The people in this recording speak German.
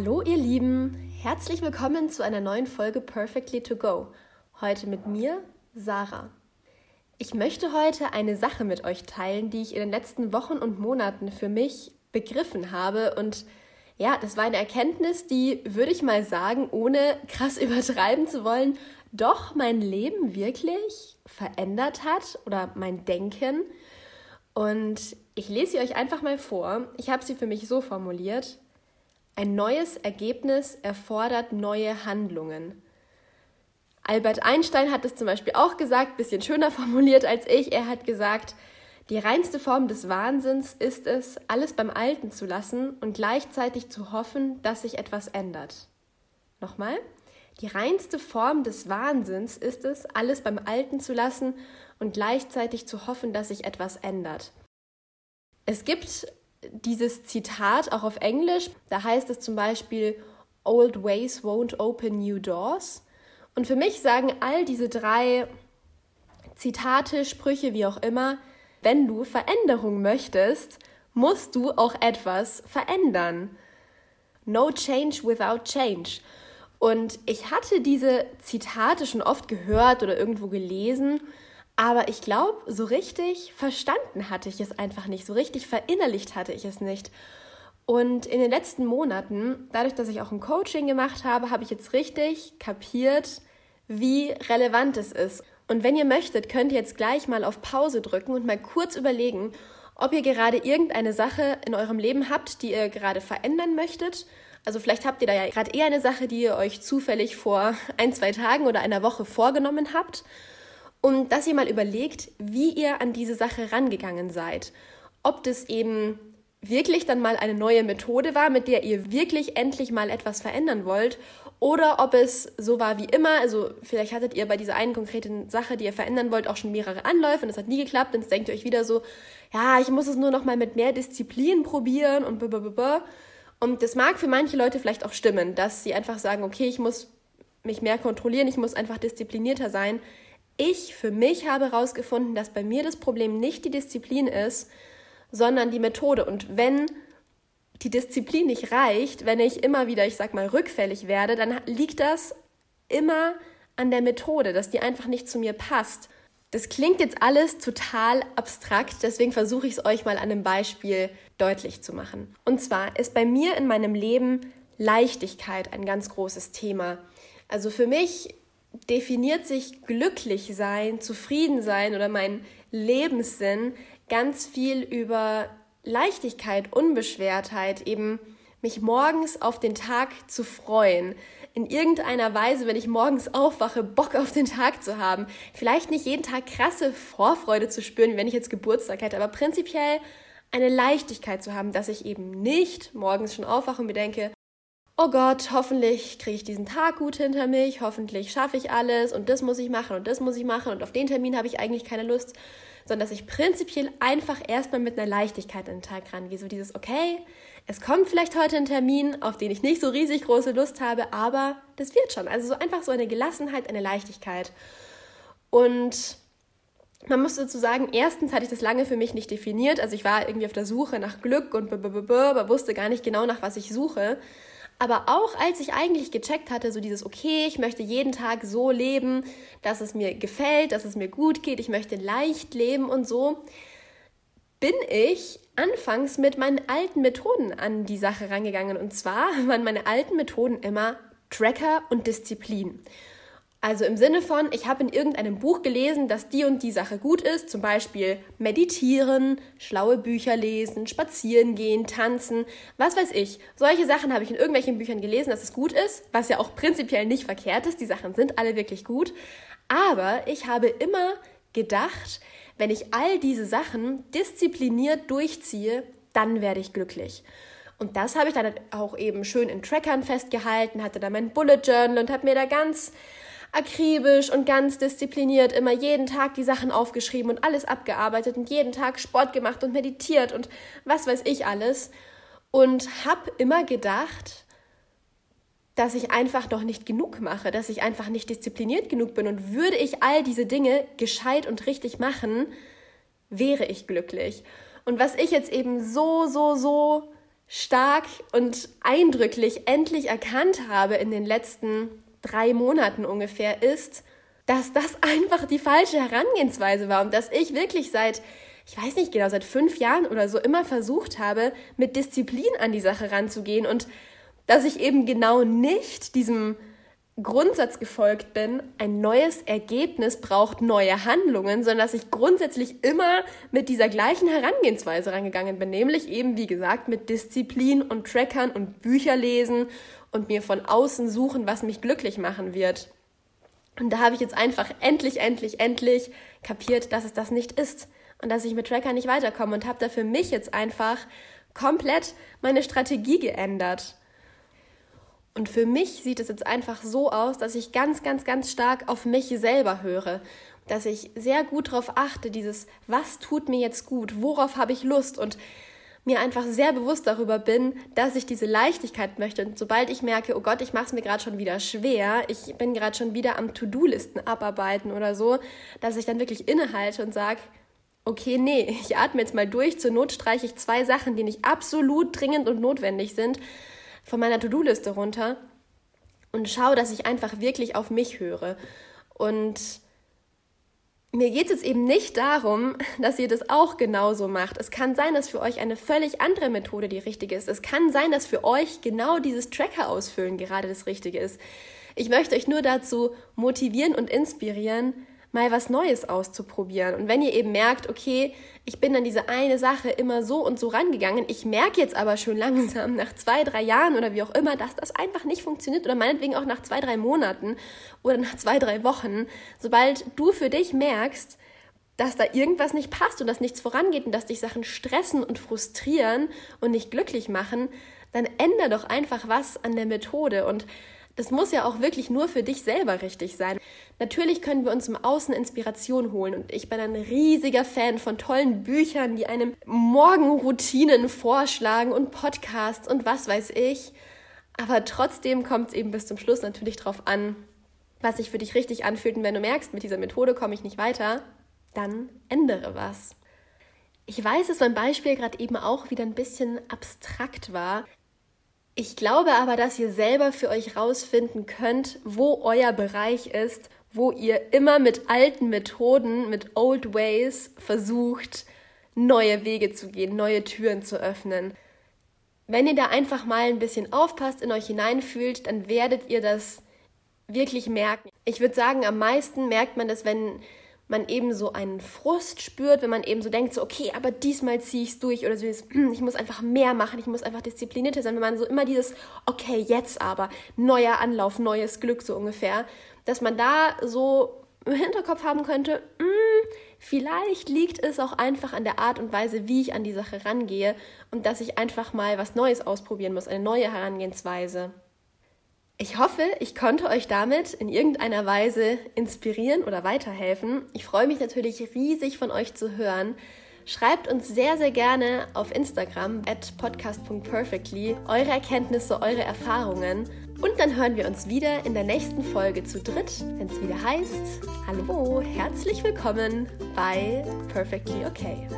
Hallo ihr Lieben, herzlich willkommen zu einer neuen Folge Perfectly to Go. Heute mit mir, Sarah. Ich möchte heute eine Sache mit euch teilen, die ich in den letzten Wochen und Monaten für mich begriffen habe und ja, das war eine Erkenntnis, die, würde ich mal sagen, ohne krass übertreiben zu wollen, doch mein Leben wirklich verändert hat oder mein Denken. Und ich lese sie euch einfach mal vor. Ich habe sie für mich so formuliert. Ein neues Ergebnis erfordert neue Handlungen. Albert Einstein hat es zum Beispiel auch gesagt, bisschen schöner formuliert als ich. Er hat gesagt, die reinste Form des Wahnsinns ist es, alles beim Alten zu lassen und gleichzeitig zu hoffen, dass sich etwas ändert. Nochmal. Die reinste Form des Wahnsinns ist es, alles beim Alten zu lassen und gleichzeitig zu hoffen, dass sich etwas ändert. Es gibt dieses Zitat auch auf Englisch. Da heißt es zum Beispiel, Old ways won't open new doors. Und für mich sagen all diese drei Zitate, Sprüche, wie auch immer, wenn du Veränderung möchtest, musst du auch etwas verändern. No change without change. Und ich hatte diese Zitate schon oft gehört oder irgendwo gelesen aber ich glaube, so richtig verstanden hatte ich es einfach nicht, so richtig verinnerlicht hatte ich es nicht. Und in den letzten Monaten, dadurch, dass ich auch ein Coaching gemacht habe, habe ich jetzt richtig kapiert, wie relevant es ist. Und wenn ihr möchtet, könnt ihr jetzt gleich mal auf Pause drücken und mal kurz überlegen, ob ihr gerade irgendeine Sache in eurem Leben habt, die ihr gerade verändern möchtet. Also vielleicht habt ihr da ja gerade eher eine Sache, die ihr euch zufällig vor ein, zwei Tagen oder einer Woche vorgenommen habt und dass ihr mal überlegt, wie ihr an diese Sache rangegangen seid. Ob das eben wirklich dann mal eine neue Methode war, mit der ihr wirklich endlich mal etwas verändern wollt, oder ob es so war wie immer, also vielleicht hattet ihr bei dieser einen konkreten Sache, die ihr verändern wollt, auch schon mehrere Anläufe und es hat nie geklappt und jetzt denkt ihr euch wieder so, ja, ich muss es nur noch mal mit mehr Disziplin probieren und blablabla. Und das mag für manche Leute vielleicht auch stimmen, dass sie einfach sagen, okay, ich muss mich mehr kontrollieren, ich muss einfach disziplinierter sein. Ich für mich habe herausgefunden, dass bei mir das Problem nicht die Disziplin ist, sondern die Methode. Und wenn die Disziplin nicht reicht, wenn ich immer wieder, ich sag mal, rückfällig werde, dann liegt das immer an der Methode, dass die einfach nicht zu mir passt. Das klingt jetzt alles total abstrakt, deswegen versuche ich es euch mal an einem Beispiel deutlich zu machen. Und zwar ist bei mir in meinem Leben Leichtigkeit ein ganz großes Thema. Also für mich definiert sich glücklich sein, zufrieden sein oder mein Lebenssinn ganz viel über Leichtigkeit, Unbeschwertheit, eben mich morgens auf den Tag zu freuen. In irgendeiner Weise, wenn ich morgens aufwache, Bock auf den Tag zu haben. Vielleicht nicht jeden Tag krasse Vorfreude zu spüren, wenn ich jetzt Geburtstag hätte, aber prinzipiell eine Leichtigkeit zu haben, dass ich eben nicht morgens schon aufwache und mir denke, oh Gott, hoffentlich kriege ich diesen Tag gut hinter mich, hoffentlich schaffe ich alles und das muss ich machen und das muss ich machen und auf den Termin habe ich eigentlich keine Lust, sondern dass ich prinzipiell einfach erstmal mit einer Leichtigkeit an den Tag rangehe. So dieses, okay, es kommt vielleicht heute ein Termin, auf den ich nicht so riesig große Lust habe, aber das wird schon. Also so einfach so eine Gelassenheit, eine Leichtigkeit. Und man muss dazu sagen, erstens hatte ich das lange für mich nicht definiert. Also ich war irgendwie auf der Suche nach Glück und aber wusste gar nicht genau, nach was ich suche. Aber auch als ich eigentlich gecheckt hatte, so dieses, okay, ich möchte jeden Tag so leben, dass es mir gefällt, dass es mir gut geht, ich möchte leicht leben und so, bin ich anfangs mit meinen alten Methoden an die Sache rangegangen. Und zwar waren meine alten Methoden immer Tracker und Disziplin. Also im Sinne von, ich habe in irgendeinem Buch gelesen, dass die und die Sache gut ist, zum Beispiel meditieren, schlaue Bücher lesen, spazieren gehen, tanzen, was weiß ich. Solche Sachen habe ich in irgendwelchen Büchern gelesen, dass es gut ist, was ja auch prinzipiell nicht verkehrt ist. Die Sachen sind alle wirklich gut. Aber ich habe immer gedacht, wenn ich all diese Sachen diszipliniert durchziehe, dann werde ich glücklich. Und das habe ich dann auch eben schön in Trackern festgehalten, hatte da mein Bullet Journal und habe mir da ganz akribisch und ganz diszipliniert immer jeden Tag die Sachen aufgeschrieben und alles abgearbeitet und jeden Tag Sport gemacht und meditiert und was weiß ich alles. Und habe immer gedacht, dass ich einfach noch nicht genug mache, dass ich einfach nicht diszipliniert genug bin. Und würde ich all diese Dinge gescheit und richtig machen, wäre ich glücklich. Und was ich jetzt eben so, so, so stark und eindrücklich endlich erkannt habe in den letzten drei Monaten ungefähr, ist, dass das einfach die falsche Herangehensweise war und dass ich wirklich seit, ich weiß nicht genau, seit fünf Jahren oder so immer versucht habe, mit Disziplin an die Sache ranzugehen und dass ich eben genau nicht diesem Grundsatz gefolgt bin, ein neues Ergebnis braucht neue Handlungen, sondern dass ich grundsätzlich immer mit dieser gleichen Herangehensweise rangegangen bin, nämlich eben, wie gesagt, mit Disziplin und Trackern und Bücher lesen und mir von außen suchen, was mich glücklich machen wird. Und da habe ich jetzt einfach endlich, endlich, endlich kapiert, dass es das nicht ist und dass ich mit Tracker nicht weiterkomme und habe da für mich jetzt einfach komplett meine Strategie geändert. Und für mich sieht es jetzt einfach so aus, dass ich ganz, ganz, ganz stark auf mich selber höre. Dass ich sehr gut darauf achte, dieses, was tut mir jetzt gut, worauf habe ich Lust und mir einfach sehr bewusst darüber bin, dass ich diese Leichtigkeit möchte. Und sobald ich merke, oh Gott, ich mache es mir gerade schon wieder schwer, ich bin gerade schon wieder am To-Do-Listen abarbeiten oder so, dass ich dann wirklich innehalte und sage, okay, nee, ich atme jetzt mal durch, zur Not streiche ich zwei Sachen, die nicht absolut dringend und notwendig sind von meiner To-Do-Liste runter und schaue, dass ich einfach wirklich auf mich höre. Und mir geht es jetzt eben nicht darum, dass ihr das auch genauso macht. Es kann sein, dass für euch eine völlig andere Methode die richtige ist. Es kann sein, dass für euch genau dieses Tracker ausfüllen gerade das Richtige ist. Ich möchte euch nur dazu motivieren und inspirieren, mal was Neues auszuprobieren. Und wenn ihr eben merkt, okay, ich bin an diese eine Sache immer so und so rangegangen, ich merke jetzt aber schon langsam nach zwei, drei Jahren oder wie auch immer, dass das einfach nicht funktioniert oder meinetwegen auch nach zwei, drei Monaten oder nach zwei, drei Wochen, sobald du für dich merkst, dass da irgendwas nicht passt und dass nichts vorangeht und dass dich Sachen stressen und frustrieren und nicht glücklich machen, dann ändere doch einfach was an der Methode und das muss ja auch wirklich nur für dich selber richtig sein. Natürlich können wir uns im Außen Inspiration holen und ich bin ein riesiger Fan von tollen Büchern, die einem Morgenroutinen vorschlagen und Podcasts und was weiß ich. Aber trotzdem kommt es eben bis zum Schluss natürlich darauf an, was sich für dich richtig anfühlt. Und wenn du merkst, mit dieser Methode komme ich nicht weiter, dann ändere was. Ich weiß, dass mein Beispiel gerade eben auch wieder ein bisschen abstrakt war. Ich glaube aber, dass ihr selber für euch rausfinden könnt, wo euer Bereich ist, wo ihr immer mit alten Methoden, mit Old Ways versucht, neue Wege zu gehen, neue Türen zu öffnen. Wenn ihr da einfach mal ein bisschen aufpasst, in euch hineinfühlt, dann werdet ihr das wirklich merken. Ich würde sagen, am meisten merkt man das, wenn man eben so einen Frust spürt, wenn man eben so denkt, so, okay, aber diesmal ziehe ich es durch oder so, ich muss einfach mehr machen, ich muss einfach disziplinierter sein, wenn man so immer dieses, okay, jetzt aber, neuer Anlauf, neues Glück so ungefähr, dass man da so im Hinterkopf haben könnte, mh, hm, vielleicht liegt es auch einfach an der Art und Weise, wie ich an die Sache rangehe und dass ich einfach mal was Neues ausprobieren muss, eine neue Herangehensweise. Ich hoffe, ich konnte euch damit in irgendeiner Weise inspirieren oder weiterhelfen. Ich freue mich natürlich riesig von euch zu hören. Schreibt uns sehr, sehr gerne auf Instagram at podcast.perfectly eure Erkenntnisse, eure Erfahrungen. Und dann hören wir uns wieder in der nächsten Folge zu dritt, wenn es wieder heißt, hallo, herzlich willkommen bei Perfectly Okay.